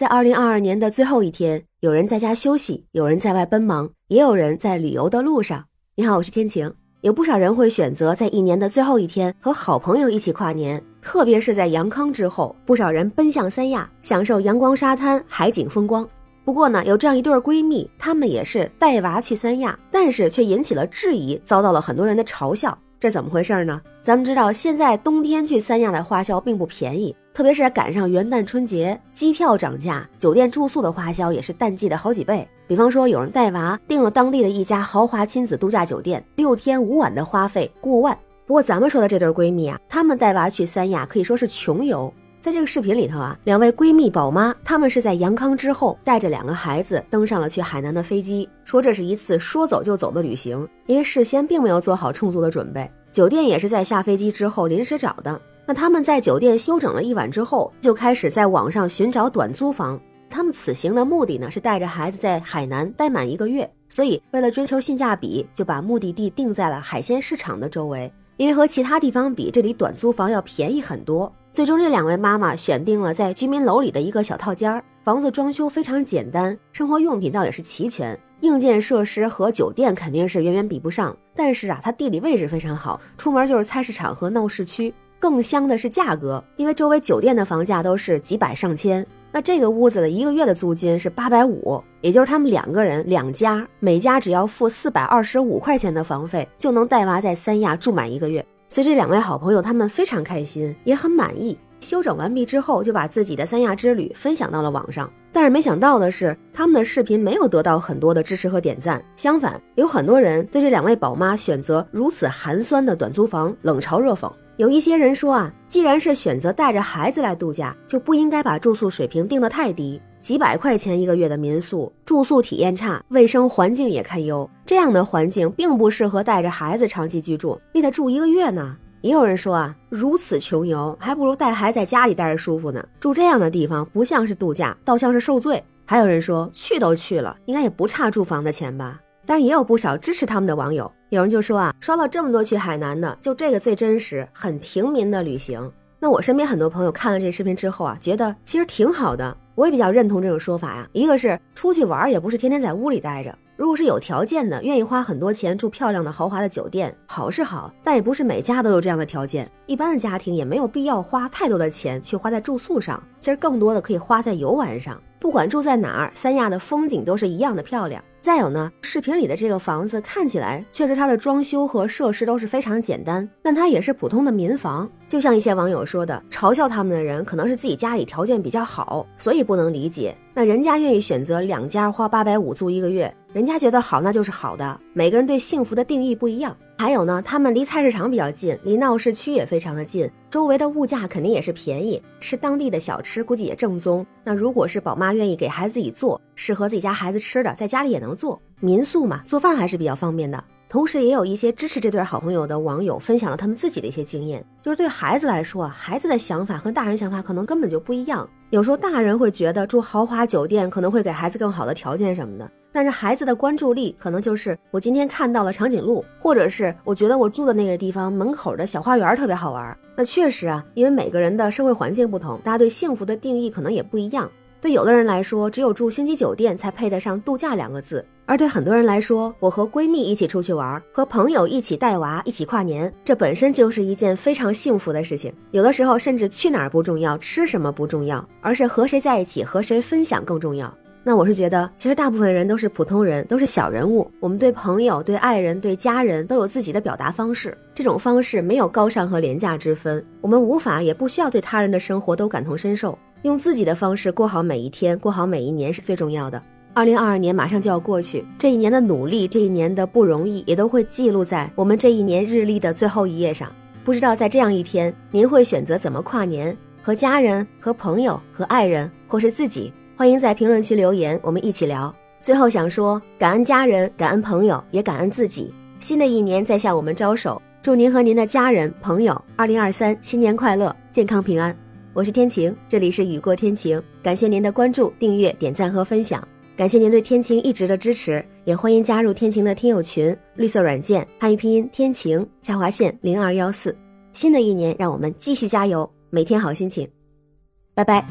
在二零二二年的最后一天，有人在家休息，有人在外奔忙，也有人在旅游的路上。你好，我是天晴。有不少人会选择在一年的最后一天和好朋友一起跨年，特别是在阳康之后，不少人奔向三亚，享受阳光沙滩、海景风光。不过呢，有这样一对闺蜜，她们也是带娃去三亚，但是却引起了质疑，遭到了很多人的嘲笑。这怎么回事呢？咱们知道，现在冬天去三亚的花销并不便宜，特别是赶上元旦春节，机票涨价，酒店住宿的花销也是淡季的好几倍。比方说，有人带娃订了当地的一家豪华亲子度假酒店，六天五晚的花费过万。不过咱们说的这对闺蜜啊，她们带娃去三亚可以说是穷游。在这个视频里头啊，两位闺蜜宝妈，她们是在阳康之后带着两个孩子登上了去海南的飞机，说这是一次说走就走的旅行，因为事先并没有做好充足的准备，酒店也是在下飞机之后临时找的。那他们在酒店休整了一晚之后，就开始在网上寻找短租房。他们此行的目的呢，是带着孩子在海南待满一个月，所以为了追求性价比，就把目的地定在了海鲜市场的周围，因为和其他地方比，这里短租房要便宜很多。最终，这两位妈妈选定了在居民楼里的一个小套间儿，房子装修非常简单，生活用品倒也是齐全，硬件设施和酒店肯定是远远比不上。但是啊，它地理位置非常好，出门就是菜市场和闹市区。更香的是价格，因为周围酒店的房价都是几百上千，那这个屋子的一个月的租金是八百五，也就是他们两个人两家，每家只要付四百二十五块钱的房费，就能带娃在三亚住满一个月。所以这两位好朋友他们非常开心，也很满意。修整完毕之后，就把自己的三亚之旅分享到了网上。但是没想到的是，他们的视频没有得到很多的支持和点赞，相反，有很多人对这两位宝妈选择如此寒酸的短租房冷嘲热讽。有一些人说啊，既然是选择带着孩子来度假，就不应该把住宿水平定得太低。几百块钱一个月的民宿，住宿体验差，卫生环境也堪忧。这样的环境并不适合带着孩子长期居住，你得住一个月呢。也有人说啊，如此穷游，还不如带孩子在家里待着舒服呢。住这样的地方，不像是度假，倒像是受罪。还有人说，去都去了，应该也不差住房的钱吧。但是也有不少支持他们的网友，有人就说啊，刷了这么多去海南的，就这个最真实，很平民的旅行。那我身边很多朋友看了这视频之后啊，觉得其实挺好的，我也比较认同这种说法呀。一个是出去玩，也不是天天在屋里待着。如果是有条件的，愿意花很多钱住漂亮的豪华的酒店，好是好，但也不是每家都有这样的条件。一般的家庭也没有必要花太多的钱去花在住宿上，其实更多的可以花在游玩上。不管住在哪儿，三亚的风景都是一样的漂亮。再有呢，视频里的这个房子看起来确实它的装修和设施都是非常简单，但它也是普通的民房。就像一些网友说的，嘲笑他们的人可能是自己家里条件比较好，所以不能理解。那人家愿意选择两家花八百五租一个月，人家觉得好那就是好的。每个人对幸福的定义不一样。还有呢，他们离菜市场比较近，离闹市区也非常的近，周围的物价肯定也是便宜，吃当地的小吃估计也正宗。那如果是宝妈愿意给孩子自己做，适合自己家孩子吃的，在家里也能做。民宿嘛，做饭还是比较方便的。同时，也有一些支持这对好朋友的网友分享了他们自己的一些经验，就是对孩子来说啊，孩子的想法和大人想法可能根本就不一样。有时候大人会觉得住豪华酒店可能会给孩子更好的条件什么的，但是孩子的关注力可能就是我今天看到了长颈鹿，或者是我觉得我住的那个地方门口的小花园特别好玩。那确实啊，因为每个人的社会环境不同，大家对幸福的定义可能也不一样。对有的人来说，只有住星级酒店才配得上度假两个字。而对很多人来说，我和闺蜜一起出去玩，和朋友一起带娃，一起跨年，这本身就是一件非常幸福的事情。有的时候，甚至去哪儿不重要，吃什么不重要，而是和谁在一起，和谁分享更重要。那我是觉得，其实大部分人都是普通人，都是小人物。我们对朋友、对爱人、对家人都有自己的表达方式，这种方式没有高尚和廉价之分。我们无法也不需要对他人的生活都感同身受，用自己的方式过好每一天，过好每一年是最重要的。二零二二年马上就要过去，这一年的努力，这一年的不容易，也都会记录在我们这一年日历的最后一页上。不知道在这样一天，您会选择怎么跨年？和家人、和朋友、和爱人，或是自己？欢迎在评论区留言，我们一起聊。最后想说，感恩家人，感恩朋友，也感恩自己。新的一年在向我们招手，祝您和您的家人、朋友，二零二三新年快乐，健康平安。我是天晴，这里是雨过天晴，感谢您的关注、订阅、点赞和分享。感谢您对天晴一直的支持，也欢迎加入天晴的听友群，绿色软件汉语拼音天晴下划线零二幺四。新的一年，让我们继续加油，每天好心情。拜拜。